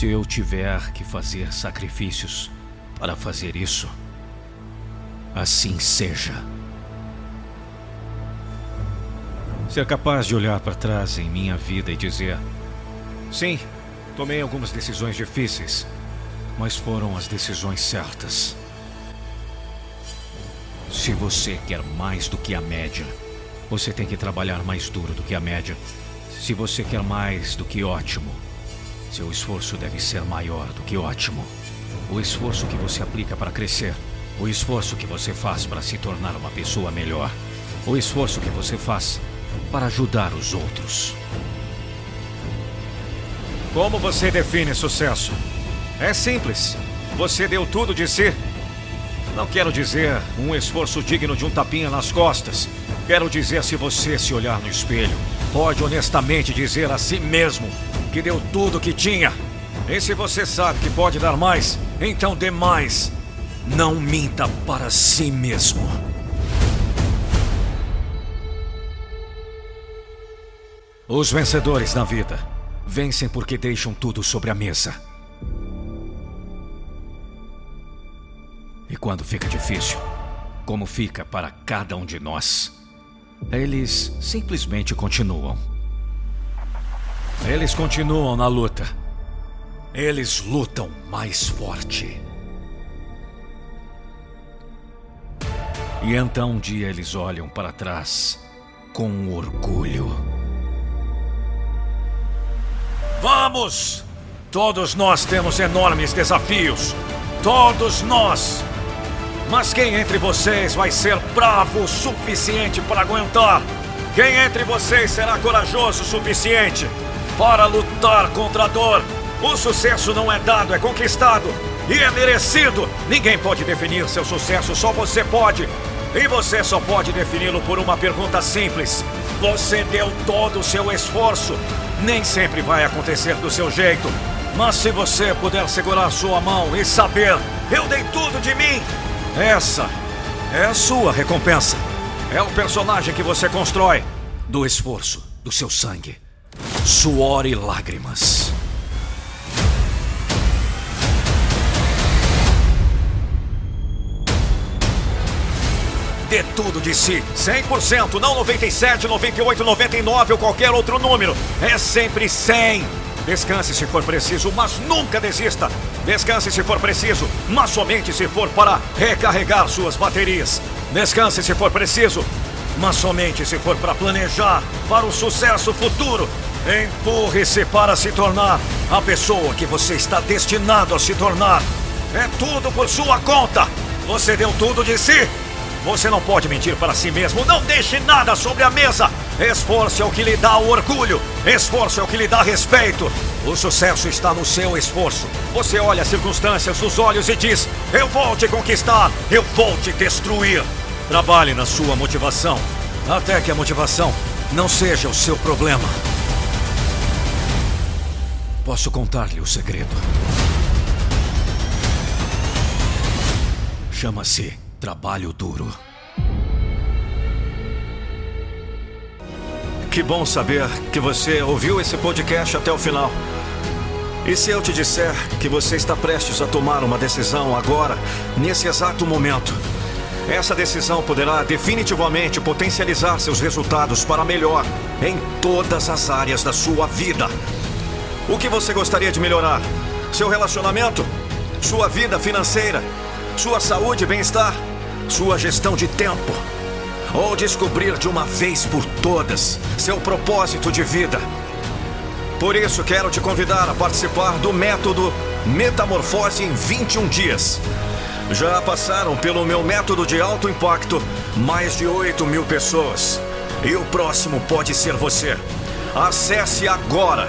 Se eu tiver que fazer sacrifícios para fazer isso, assim seja. Ser capaz de olhar para trás em minha vida e dizer: sim, tomei algumas decisões difíceis, mas foram as decisões certas. Se você quer mais do que a média, você tem que trabalhar mais duro do que a média. Se você quer mais do que ótimo, seu esforço deve ser maior do que ótimo. O esforço que você aplica para crescer, o esforço que você faz para se tornar uma pessoa melhor, o esforço que você faz para ajudar os outros. Como você define sucesso? É simples. Você deu tudo de si. Não quero dizer um esforço digno de um tapinha nas costas. Quero dizer, se você se olhar no espelho, pode honestamente dizer a si mesmo que deu tudo o que tinha. E se você sabe que pode dar mais, então dê mais. Não minta para si mesmo. Os vencedores na vida vencem porque deixam tudo sobre a mesa. E quando fica difícil, como fica para cada um de nós, eles simplesmente continuam. Eles continuam na luta. Eles lutam mais forte. E então um dia eles olham para trás com orgulho. Vamos! Todos nós temos enormes desafios. Todos nós! Mas quem entre vocês vai ser bravo o suficiente para aguentar? Quem entre vocês será corajoso o suficiente para lutar contra a dor? O sucesso não é dado, é conquistado e é merecido. Ninguém pode definir seu sucesso, só você pode. E você só pode defini-lo por uma pergunta simples. Você deu todo o seu esforço. Nem sempre vai acontecer do seu jeito. Mas se você puder segurar sua mão e saber, eu dei tudo de mim, essa é a sua recompensa. É o personagem que você constrói do esforço, do seu sangue, suor e lágrimas. Dê tudo de si, 100%, não 97, 98, 99 ou qualquer outro número. É sempre 100. Descanse se for preciso, mas nunca desista. Descanse se for preciso, mas somente se for para recarregar suas baterias. Descanse se for preciso, mas somente se for para planejar para o sucesso futuro. Empurre-se para se tornar a pessoa que você está destinado a se tornar. É tudo por sua conta. Você deu tudo de si. Você não pode mentir para si mesmo. Não deixe nada sobre a mesa. Esforço é o que lhe dá o orgulho. Esforço é o que lhe dá respeito. O sucesso está no seu esforço. Você olha as circunstâncias nos olhos e diz: Eu vou te conquistar. Eu vou te destruir. Trabalhe na sua motivação. Até que a motivação não seja o seu problema. Posso contar-lhe o segredo. Chama-se Trabalho duro. Que bom saber que você ouviu esse podcast até o final. E se eu te disser que você está prestes a tomar uma decisão agora, nesse exato momento? Essa decisão poderá definitivamente potencializar seus resultados para melhor em todas as áreas da sua vida. O que você gostaria de melhorar? Seu relacionamento? Sua vida financeira? Sua saúde e bem-estar? sua gestão de tempo, ou descobrir de uma vez por todas seu propósito de vida. Por isso, quero te convidar a participar do método Metamorfose em 21 dias. Já passaram pelo meu método de alto impacto mais de 8 mil pessoas. E o próximo pode ser você. Acesse agora